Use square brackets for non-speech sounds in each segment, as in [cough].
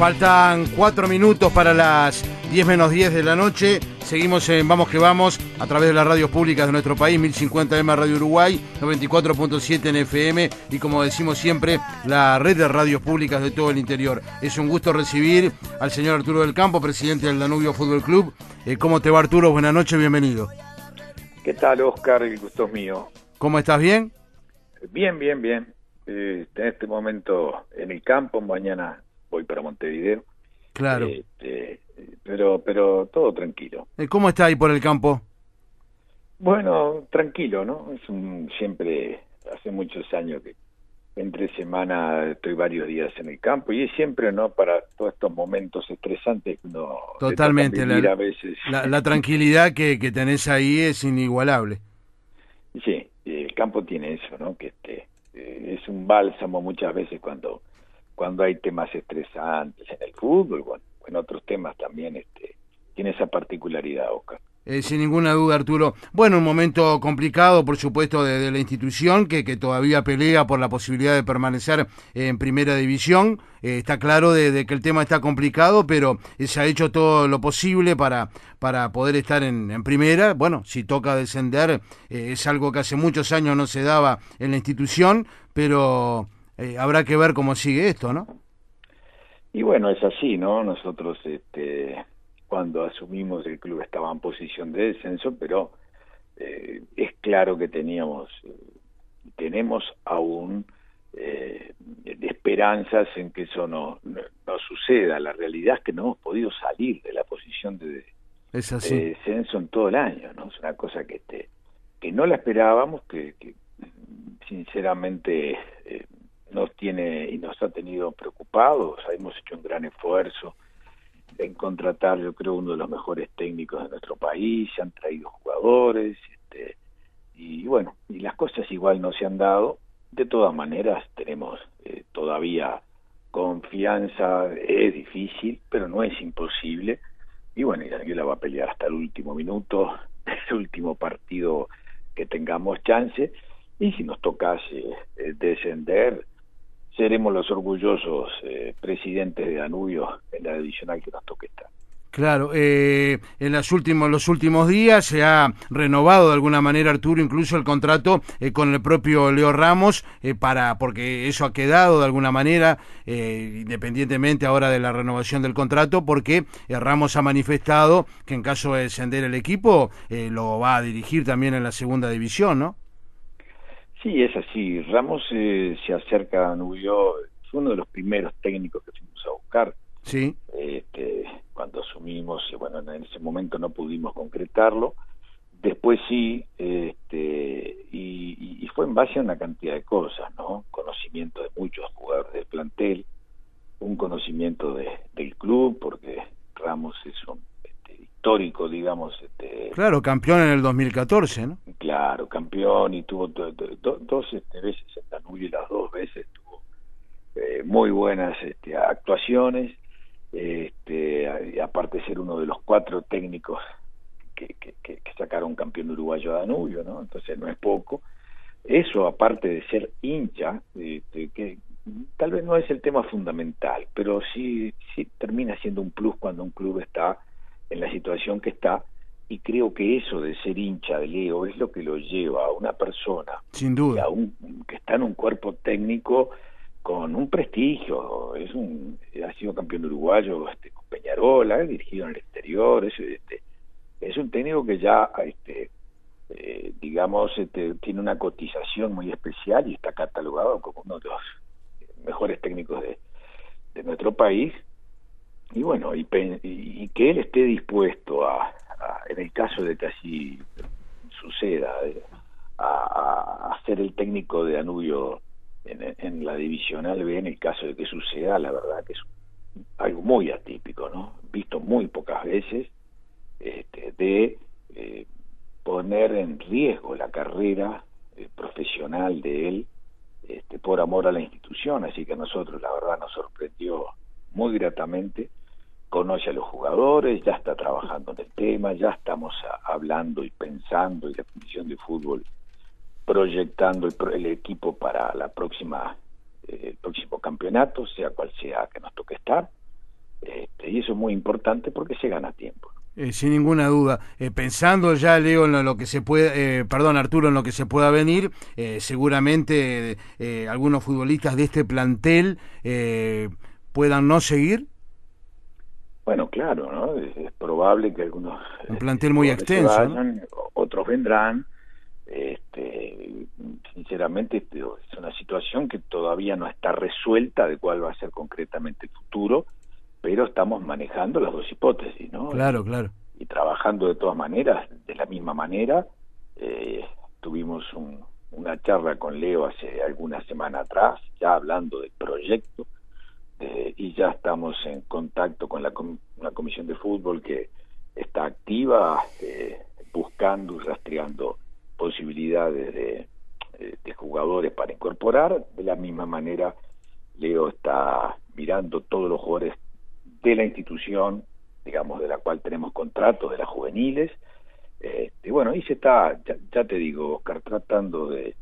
Faltan cuatro minutos para las 10 menos 10 de la noche. Seguimos en Vamos que Vamos a través de las radios públicas de nuestro país, 1050M Radio Uruguay, 94.7 en FM y como decimos siempre, la red de radios públicas de todo el interior. Es un gusto recibir al señor Arturo del Campo, presidente del Danubio Fútbol Club. Eh, ¿Cómo te va Arturo? Buenas noches, bienvenido. ¿Qué tal Oscar? El gusto es mío. ¿Cómo estás? ¿Bien? Bien, bien, bien. Eh, en este momento en el campo, mañana voy para Montevideo. Claro. Este, pero, pero todo tranquilo. Eh, ¿Cómo está ahí por el campo? Bueno, tranquilo, ¿no? Es un, siempre, hace muchos años que entre semana estoy varios días en el campo y es siempre, ¿no? Para todos estos momentos estresantes no Totalmente, la, a veces. La, tranquilidad que, que tenés ahí es inigualable. Sí, el campo tiene eso, ¿no? Que este, eh, es un bálsamo muchas veces cuando cuando hay temas estresantes en el fútbol, bueno, en otros temas también este, tiene esa particularidad, Oscar. Eh, sin ninguna duda, Arturo. Bueno, un momento complicado, por supuesto, de, la institución, que, que, todavía pelea por la posibilidad de permanecer en primera división. Eh, está claro de, que el tema está complicado, pero se ha hecho todo lo posible para, para poder estar en, primera. Bueno, si toca descender, eh, es algo que hace muchos años no se daba en la institución, pero eh, habrá que ver cómo sigue esto, ¿no? Y bueno, es así, ¿no? Nosotros, este, cuando asumimos el club estaba en posición de descenso, pero eh, es claro que teníamos, tenemos aún eh, esperanzas en que eso no, no, suceda. La realidad es que no hemos podido salir de la posición de, descenso en todo el año, ¿no? Es una cosa que, este, que no la esperábamos, que, que sinceramente eh, nos tiene y nos ha tenido preocupados. Hemos hecho un gran esfuerzo en contratar, yo creo, uno de los mejores técnicos de nuestro país. Se han traído jugadores, este, y bueno, y las cosas igual no se han dado. De todas maneras, tenemos eh, todavía confianza. Es difícil, pero no es imposible. Y bueno, y la va a pelear hasta el último minuto, [laughs] el último partido que tengamos chance. Y si nos tocase eh, descender, seremos los orgullosos eh, presidentes de Danubio en la divisional que nos toque estar. Claro, eh, en los últimos, los últimos días se ha renovado de alguna manera, Arturo, incluso el contrato eh, con el propio Leo Ramos, para porque eso ha quedado de alguna manera, independientemente ahora de la renovación del contrato, porque Ramos ha manifestado que en caso de descender el equipo, lo va a dirigir también en la segunda división, ¿no? Sí, es así. Ramos eh, se acerca a Danubio, fue uno de los primeros técnicos que fuimos a buscar. Sí. Este, cuando asumimos, bueno, en ese momento no pudimos concretarlo. Después sí, este, y, fue en base a una cantidad de cosas, ¿no? Conocimiento de muchos jugadores del plantel, un conocimiento de, del club, porque Ramos es un histórico, digamos. Este, claro, campeón en el 2014, ¿no? Claro, campeón y tuvo dos este, veces en Danubio y las dos veces tuvo eh, muy buenas este, actuaciones. Este, aparte de ser uno de los cuatro técnicos que, que, que, sacaron campeón uruguayo a Danubio, ¿no? Entonces no es poco. Eso, aparte de ser hincha, este, que tal vez no es el tema fundamental, pero sí, sí termina siendo un plus cuando un club está en la situación que está y creo que eso de ser hincha de Leo es lo que lo lleva a una persona sin duda. que está en un cuerpo técnico con un prestigio. Es un ha sido campeón uruguayo este con Peñarol ha dirigido en el exterior es este es un técnico que ya este eh, digamos este, tiene una cotización muy especial y está catalogado como uno de los mejores técnicos de, de nuestro país. Y bueno, y, y, que él esté dispuesto a, en el caso de que así suceda, eh, a, ser el técnico de Danubio en, en, la divisional B, en el caso de que suceda, la verdad que es algo muy atípico, ¿no? Visto muy pocas veces, este, de eh, poner en riesgo la carrera eh, profesional de él este, por amor a la institución, así que a nosotros la verdad nos sorprendió muy gratamente conoce a los jugadores, ya está trabajando en el tema, ya estamos hablando y pensando y la Comisión de Fútbol proyectando el, equipo para la próxima eh, el próximo campeonato, sea cual sea que nos toque estar. y eso es muy importante porque se gana tiempo. Eh, sin ninguna duda. Eh, pensando ya, Leo, en lo, que se puede, eh, perdón, Arturo, en lo que se pueda venir, seguramente algunos futbolistas de este plantel puedan no seguir. Bueno, claro, ¿no? Es, probable que algunos... Un plantel muy extenso. Otros vendrán. Este, sinceramente, este, es una situación que todavía no está resuelta de cuál va a ser concretamente el futuro pero estamos manejando las dos hipótesis, ¿no? Claro, claro. Y trabajando de todas maneras, de la misma manera. Eh, tuvimos una charla con Leo hace alguna semana atrás, ya hablando del proyecto, y ya estamos en contacto con la, comisión de fútbol que está activa, eh, buscando y rastreando posibilidades de, de jugadores para incorporar. De la misma manera, Leo está mirando todos los jugadores de la institución, digamos, de la cual tenemos contrato, de las juveniles. Este, bueno, y se está, ya, te digo, Oscar, tratando de,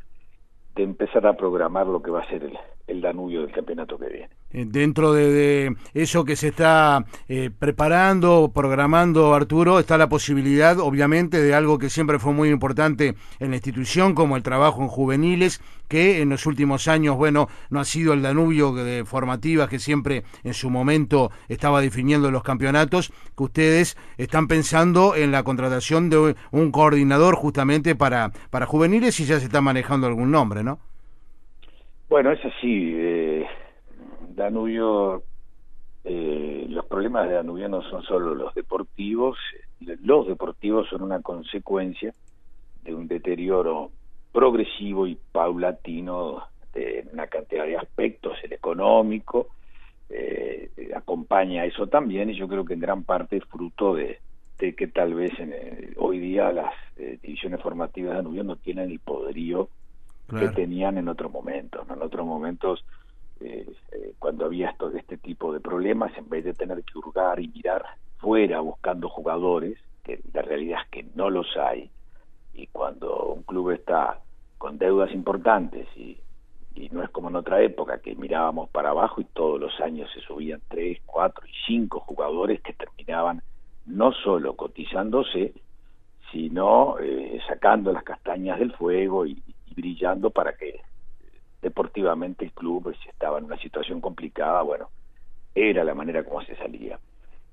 de empezar a programar lo que va a ser el, el Danubio del campeonato que viene. Eh, dentro de, eso que se está eh, preparando, programando, Arturo, está la posibilidad, obviamente, de algo que siempre fue muy importante en la institución, como el trabajo en juveniles, que en los últimos años, bueno, no ha sido el Danubio de formativas que siempre en su momento estaba definiendo los campeonatos, que ustedes están pensando en la contratación de un coordinador justamente para, para juveniles y ya se está manejando algún nombre, ¿no? Bueno, es así. Eh, Danubio, eh, los problemas de Danubio no son solo los deportivos. Los deportivos son una consecuencia de un deterioro progresivo y paulatino de una cantidad de aspectos, el económico, eh, acompaña eso también y yo creo que en gran parte es fruto de, que tal vez hoy día las divisiones formativas de Danubio no tienen el poderío que tenían en otros momentos. En otros momentos, eh, eh, cuando había estos, este tipo de problemas, en vez de tener que hurgar y mirar fuera buscando jugadores, que la realidad es que no los hay, y cuando un club está con deudas importantes y, y no es como en otra época que mirábamos para abajo y todos los años se subían tres, cuatro y cinco jugadores que terminaban no solo cotizándose, sino eh, sacando las castañas del fuego y, brillando para que deportivamente el club, pues, estaba en una situación complicada, bueno, era la manera como se salía.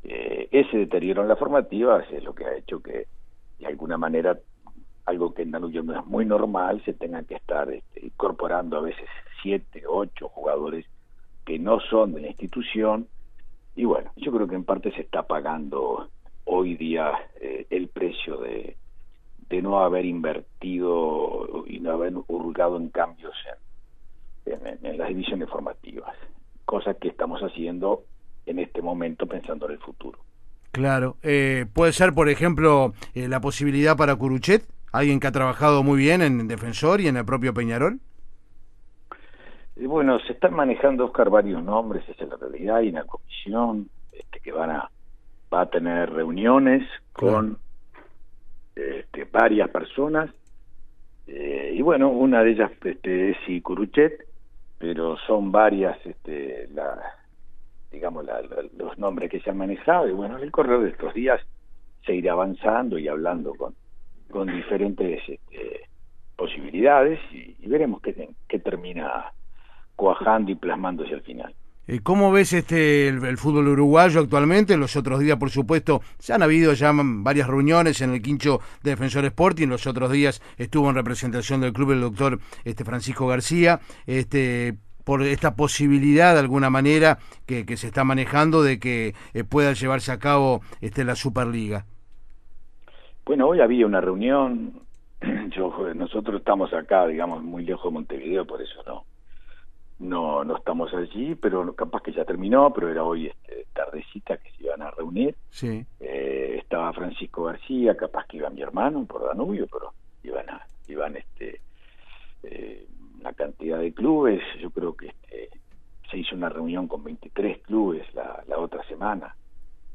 Eh, ese deterioro en la formativa es lo que ha hecho que, de alguna manera, algo que en Danubio no es muy normal, se tengan que estar este, incorporando a veces siete, ocho jugadores que no son de la institución. Y bueno, yo creo que en parte se está pagando hoy día eh, el precio de, de no haber invertido y no haber hurgado en cambios en, las divisiones formativas, cosa que estamos haciendo en este momento pensando en el futuro. Claro, eh, puede ser, por ejemplo, eh, la posibilidad para Curuchet, alguien que ha trabajado muy bien en Defensor y en el propio Peñarol. Eh, bueno, se están manejando, Oscar, varios nombres, esa es la realidad, hay una comisión este, que van a, va a tener reuniones con este, varias personas, eh, y bueno, una de ellas este, es Curuchet, pero son varias, este, la, digamos, los nombres que se han manejado, y bueno, en el correr de estos días se irá avanzando y hablando con, con diferentes este, posibilidades y, veremos qué, qué termina cuajando y plasmándose al final. Eh, ¿Cómo ves este el, fútbol uruguayo actualmente? Los otros días, por supuesto, se han habido ya varias reuniones en el quincho de Defensor Sporting. Los otros días estuvo en representación del club el doctor este, Francisco García. Este, por esta posibilidad de alguna manera que, se está manejando de que eh, pueda llevarse a cabo este, la Superliga. Bueno, hoy había una reunión, [clears throat] yo nosotros estamos acá, digamos, muy lejos de Montevideo, por eso no no no estamos allí, pero capaz que ya terminó, pero era hoy este, tardecita que se iban a reunir. Sí. Eh, estaba Francisco García, capaz que iba mi hermano por Danubio, pero iban a, iban este eh, una cantidad de clubes, yo creo que este, se hizo una reunión con 23 clubes la, la otra semana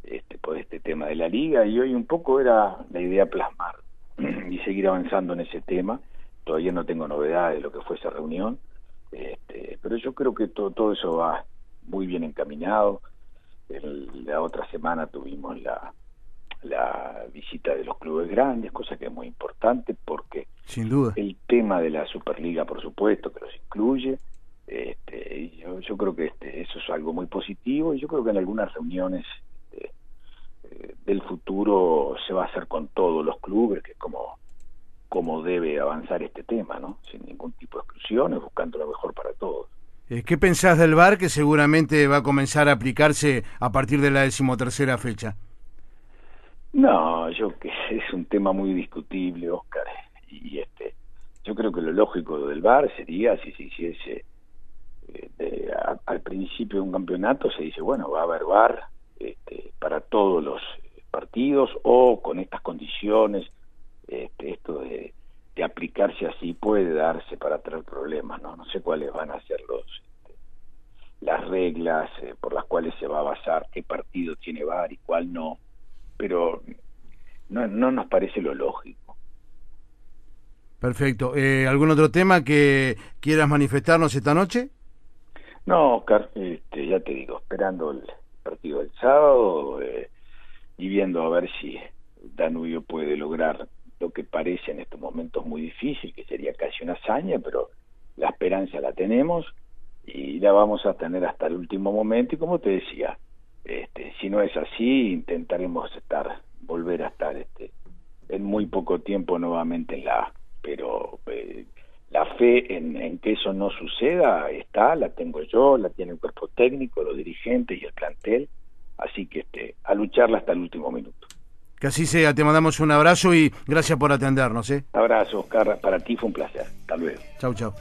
este, por este tema de la liga y hoy un poco era la idea plasmar [clears throat] y seguir avanzando en ese tema. Todavía no tengo novedades de lo que fue esa reunión este, pero yo creo que todo, todo eso va muy bien encaminado. la otra semana tuvimos la, la visita de los clubes grandes, cosa que es muy importante porque Sin duda. el tema de la Superliga, por supuesto, que los incluye. Este, yo, yo creo que este, eso es algo muy positivo y yo creo que en algunas reuniones este, eh, del futuro se va a hacer con todos los clubes, que es como, como debe avanzar este tema, ¿no? Sin ningún tipo de exclusiones, buscando lo mejor para todos. Eh, ¿Qué pensás del VAR que seguramente va a comenzar a aplicarse a partir de la decimotercera fecha? No, yo que [laughs] es un tema muy discutible, Oscar, y este, yo creo que lo lógico del VAR sería si se hiciese eh, de, a, al principio de un campeonato se dice bueno va a haber VAR este, para todos los partidos o con estas condiciones este, esto de, de, aplicarse así puede darse para traer problemas no no sé cuáles van a ser los este, las reglas eh, por las cuales se va a basar qué partido tiene VAR y cuál no pero no, no nos parece lo lógico. Perfecto. Eh, ¿Algún otro tema que quieras manifestarnos esta noche? No, Oscar, este, ya te digo, esperando el partido del sábado eh, y viendo a ver si Danubio puede lograr lo que parece en estos momentos muy difícil, que sería casi una hazaña, pero la esperanza la tenemos y la vamos a tener hasta el último momento y como te decía, este, si no es así, intentaremos estar, volver a estar este, en muy poco tiempo nuevamente en la A. Pero eh, la fe en, en, que eso no suceda está, la tengo yo, la tiene el cuerpo técnico, los dirigentes y el plantel. Así que este, a lucharla hasta el último minuto. Que así sea, te mandamos un abrazo y gracias por atendernos. ¿eh? Abrazo, Oscar, para ti fue un placer. Hasta luego. Chau, chau.